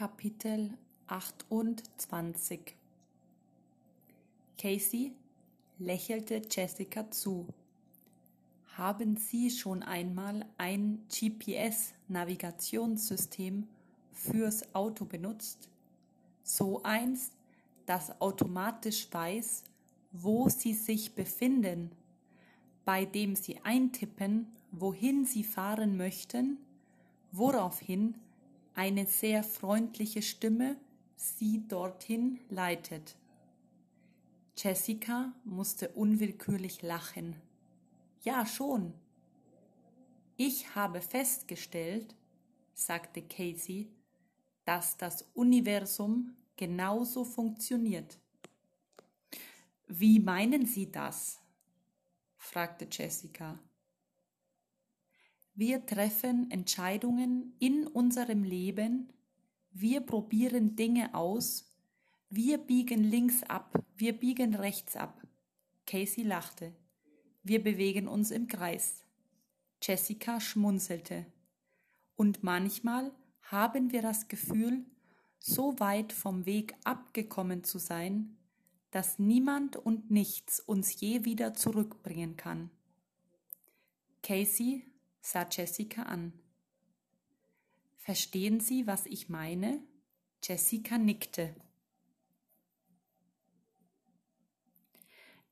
Kapitel 28 Casey lächelte Jessica zu. Haben Sie schon einmal ein GPS-Navigationssystem fürs Auto benutzt? So eins, das automatisch weiß, wo Sie sich befinden, bei dem Sie eintippen, wohin Sie fahren möchten, woraufhin eine sehr freundliche Stimme sie dorthin leitet. Jessica musste unwillkürlich lachen. Ja, schon. Ich habe festgestellt, sagte Casey, dass das Universum genauso funktioniert. Wie meinen Sie das? fragte Jessica. Wir treffen Entscheidungen in unserem Leben, wir probieren Dinge aus, wir biegen links ab, wir biegen rechts ab. Casey lachte. Wir bewegen uns im Kreis. Jessica schmunzelte. Und manchmal haben wir das Gefühl, so weit vom Weg abgekommen zu sein, dass niemand und nichts uns je wieder zurückbringen kann. Casey sah Jessica an. Verstehen Sie, was ich meine? Jessica nickte.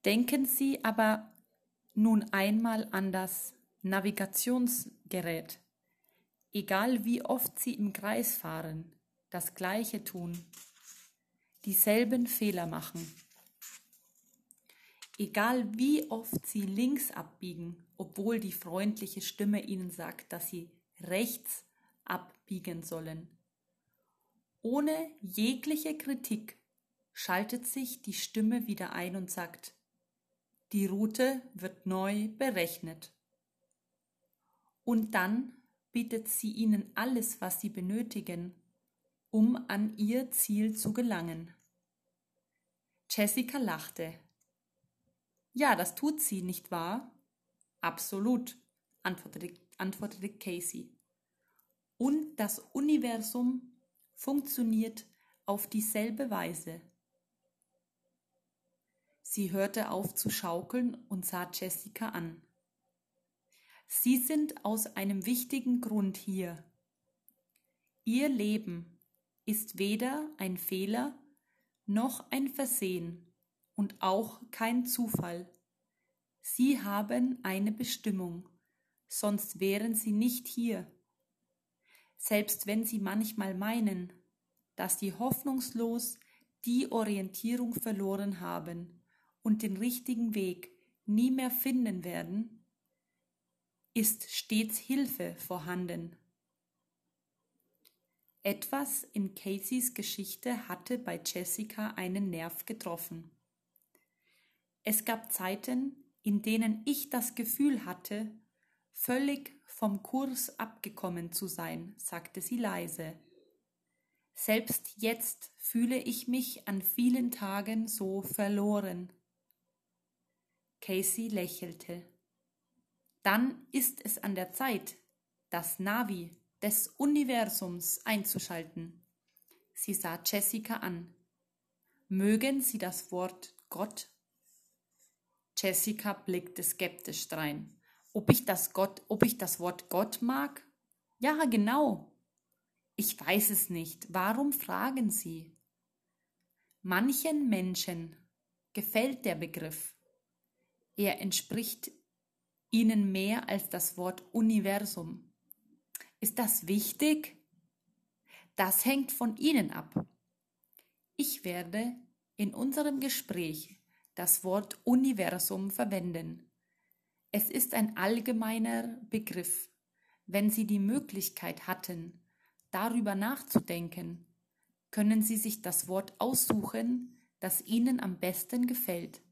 Denken Sie aber nun einmal an das Navigationsgerät. Egal wie oft Sie im Kreis fahren, das Gleiche tun, dieselben Fehler machen. Egal wie oft Sie links abbiegen, obwohl die freundliche Stimme ihnen sagt, dass sie rechts abbiegen sollen. Ohne jegliche Kritik schaltet sich die Stimme wieder ein und sagt, die Route wird neu berechnet. Und dann bietet sie ihnen alles, was sie benötigen, um an ihr Ziel zu gelangen. Jessica lachte. Ja, das tut sie, nicht wahr? Absolut, antwortete, antwortete Casey. Und das Universum funktioniert auf dieselbe Weise. Sie hörte auf zu schaukeln und sah Jessica an. Sie sind aus einem wichtigen Grund hier. Ihr Leben ist weder ein Fehler noch ein Versehen und auch kein Zufall. Sie haben eine Bestimmung, sonst wären Sie nicht hier. Selbst wenn Sie manchmal meinen, dass Sie hoffnungslos die Orientierung verloren haben und den richtigen Weg nie mehr finden werden, ist stets Hilfe vorhanden. Etwas in Caseys Geschichte hatte bei Jessica einen Nerv getroffen. Es gab Zeiten, in denen ich das Gefühl hatte, völlig vom Kurs abgekommen zu sein, sagte sie leise. Selbst jetzt fühle ich mich an vielen Tagen so verloren. Casey lächelte. Dann ist es an der Zeit, das Navi des Universums einzuschalten. Sie sah Jessica an. Mögen Sie das Wort Gott Jessica blickte skeptisch drein. Ob ich das Gott, ob ich das Wort Gott mag? Ja, genau. Ich weiß es nicht. Warum fragen Sie? Manchen Menschen gefällt der Begriff. Er entspricht ihnen mehr als das Wort Universum. Ist das wichtig? Das hängt von Ihnen ab. Ich werde in unserem Gespräch das Wort Universum verwenden. Es ist ein allgemeiner Begriff. Wenn Sie die Möglichkeit hatten, darüber nachzudenken, können Sie sich das Wort aussuchen, das Ihnen am besten gefällt.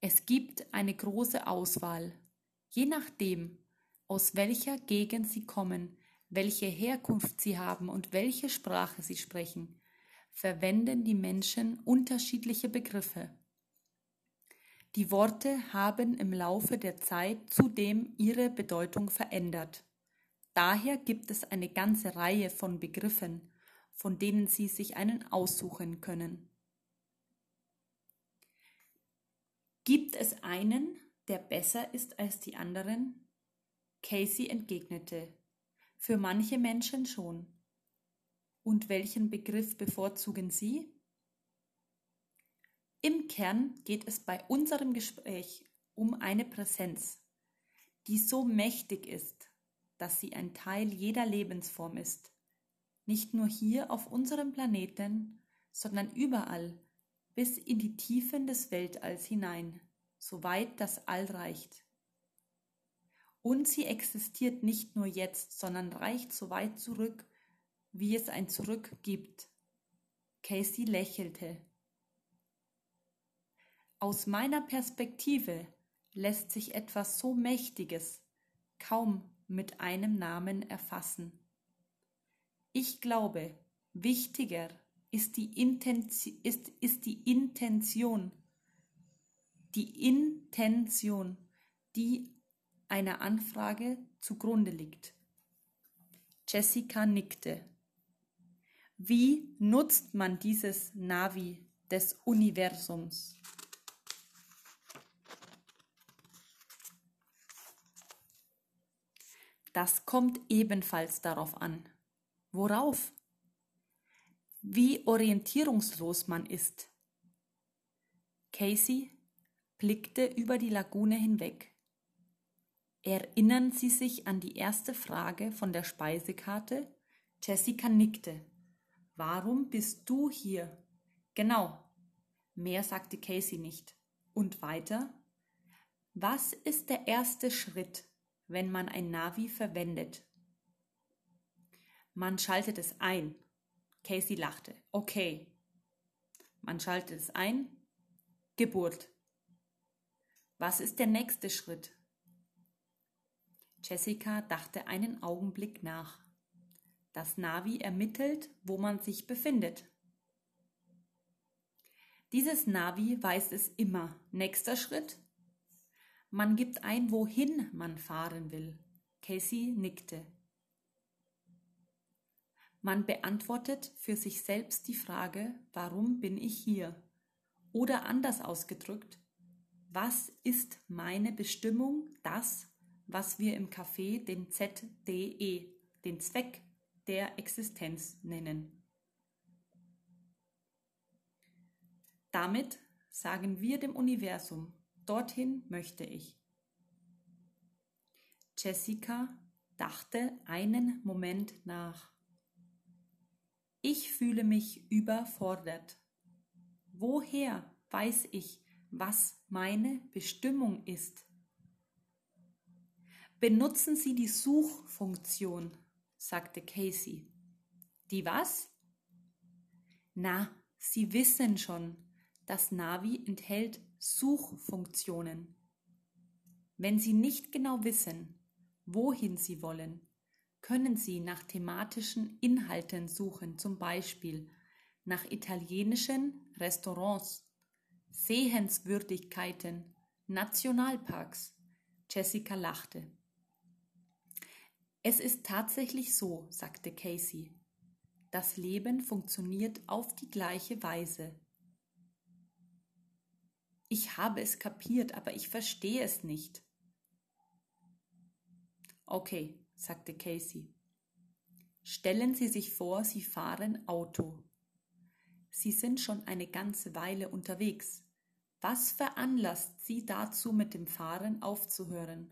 Es gibt eine große Auswahl. Je nachdem, aus welcher Gegend Sie kommen, welche Herkunft Sie haben und welche Sprache Sie sprechen, verwenden die Menschen unterschiedliche Begriffe. Die Worte haben im Laufe der Zeit zudem ihre Bedeutung verändert. Daher gibt es eine ganze Reihe von Begriffen, von denen Sie sich einen aussuchen können. Gibt es einen, der besser ist als die anderen? Casey entgegnete, für manche Menschen schon. Und welchen Begriff bevorzugen Sie? Im Kern geht es bei unserem Gespräch um eine Präsenz, die so mächtig ist, dass sie ein Teil jeder Lebensform ist, nicht nur hier auf unserem Planeten, sondern überall, bis in die Tiefen des Weltalls hinein, soweit das All reicht. Und sie existiert nicht nur jetzt, sondern reicht so weit zurück, wie es ein Zurück gibt. Casey lächelte. Aus meiner Perspektive lässt sich etwas so Mächtiges kaum mit einem Namen erfassen. Ich glaube, wichtiger ist die, Intention, ist, ist die Intention, die Intention, die einer Anfrage zugrunde liegt. Jessica nickte. Wie nutzt man dieses Navi des Universums? Das kommt ebenfalls darauf an. Worauf? Wie orientierungslos man ist. Casey blickte über die Lagune hinweg. Erinnern Sie sich an die erste Frage von der Speisekarte? Jessica nickte. Warum bist du hier? Genau. Mehr sagte Casey nicht. Und weiter? Was ist der erste Schritt, wenn man ein Navi verwendet. Man schaltet es ein. Casey lachte. Okay. Man schaltet es ein. Geburt. Was ist der nächste Schritt? Jessica dachte einen Augenblick nach. Das Navi ermittelt, wo man sich befindet. Dieses Navi weiß es immer. Nächster Schritt? Man gibt ein, wohin man fahren will. Casey nickte. Man beantwortet für sich selbst die Frage, warum bin ich hier? Oder anders ausgedrückt, was ist meine Bestimmung, das, was wir im Café den ZDE, den Zweck der Existenz nennen? Damit sagen wir dem Universum, Dorthin möchte ich. Jessica dachte einen Moment nach. Ich fühle mich überfordert. Woher weiß ich, was meine Bestimmung ist? Benutzen Sie die Suchfunktion, sagte Casey. Die was? Na, Sie wissen schon, das Navi enthält Suchfunktionen. Wenn Sie nicht genau wissen, wohin Sie wollen, können Sie nach thematischen Inhalten suchen, zum Beispiel nach italienischen Restaurants, Sehenswürdigkeiten, Nationalparks. Jessica lachte. Es ist tatsächlich so, sagte Casey. Das Leben funktioniert auf die gleiche Weise. Ich habe es kapiert, aber ich verstehe es nicht. Okay, sagte Casey. Stellen Sie sich vor, Sie fahren Auto. Sie sind schon eine ganze Weile unterwegs. Was veranlasst Sie dazu, mit dem Fahren aufzuhören?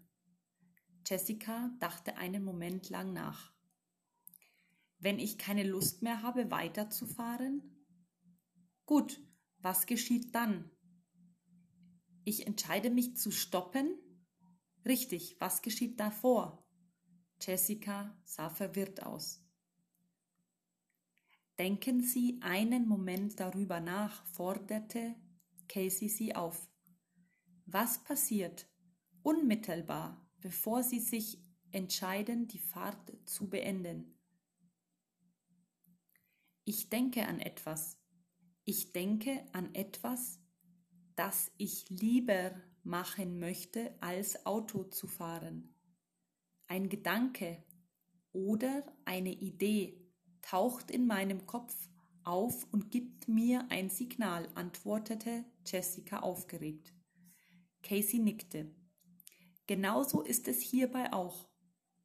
Jessica dachte einen Moment lang nach. Wenn ich keine Lust mehr habe, weiterzufahren? Gut, was geschieht dann? Ich entscheide mich zu stoppen? Richtig, was geschieht davor? Jessica sah verwirrt aus. Denken Sie einen Moment darüber nach, forderte Casey sie auf. Was passiert unmittelbar, bevor Sie sich entscheiden, die Fahrt zu beenden? Ich denke an etwas. Ich denke an etwas, dass ich lieber machen möchte, als Auto zu fahren. Ein Gedanke oder eine Idee taucht in meinem Kopf auf und gibt mir ein Signal, antwortete Jessica aufgeregt. Casey nickte. Genauso ist es hierbei auch.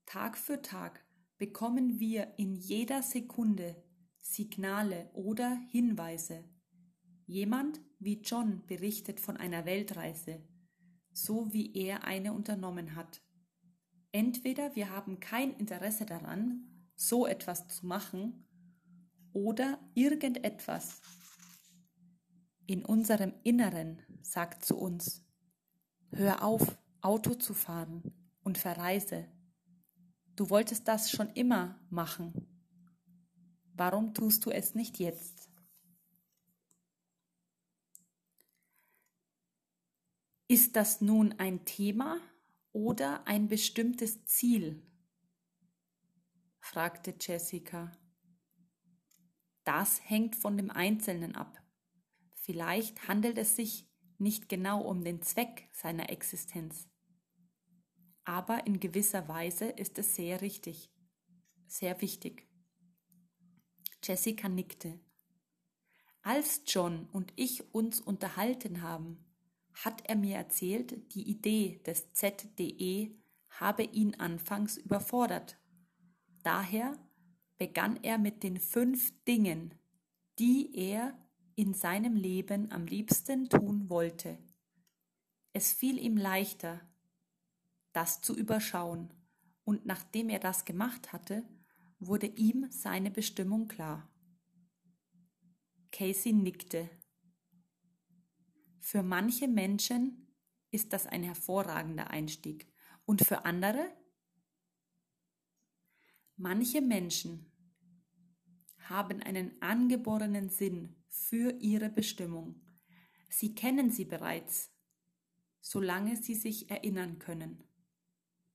Tag für Tag bekommen wir in jeder Sekunde Signale oder Hinweise. Jemand wie John berichtet von einer Weltreise, so wie er eine unternommen hat. Entweder wir haben kein Interesse daran, so etwas zu machen, oder irgendetwas in unserem Inneren sagt zu uns, hör auf, Auto zu fahren und verreise. Du wolltest das schon immer machen. Warum tust du es nicht jetzt? Ist das nun ein Thema oder ein bestimmtes Ziel? fragte Jessica. Das hängt von dem Einzelnen ab. Vielleicht handelt es sich nicht genau um den Zweck seiner Existenz. Aber in gewisser Weise ist es sehr richtig, sehr wichtig. Jessica nickte. Als John und ich uns unterhalten haben, hat er mir erzählt, die Idee des ZDE habe ihn anfangs überfordert. Daher begann er mit den fünf Dingen, die er in seinem Leben am liebsten tun wollte. Es fiel ihm leichter, das zu überschauen, und nachdem er das gemacht hatte, wurde ihm seine Bestimmung klar. Casey nickte. Für manche Menschen ist das ein hervorragender Einstieg und für andere? Manche Menschen haben einen angeborenen Sinn für ihre Bestimmung. Sie kennen sie bereits, solange sie sich erinnern können.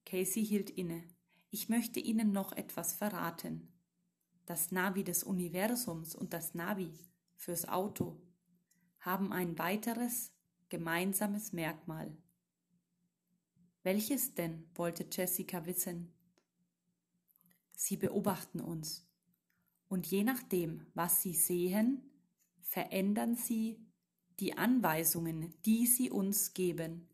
Casey hielt inne. Ich möchte Ihnen noch etwas verraten. Das Navi des Universums und das Navi fürs Auto haben ein weiteres gemeinsames Merkmal. Welches denn? wollte Jessica wissen. Sie beobachten uns. Und je nachdem, was sie sehen, verändern sie die Anweisungen, die sie uns geben.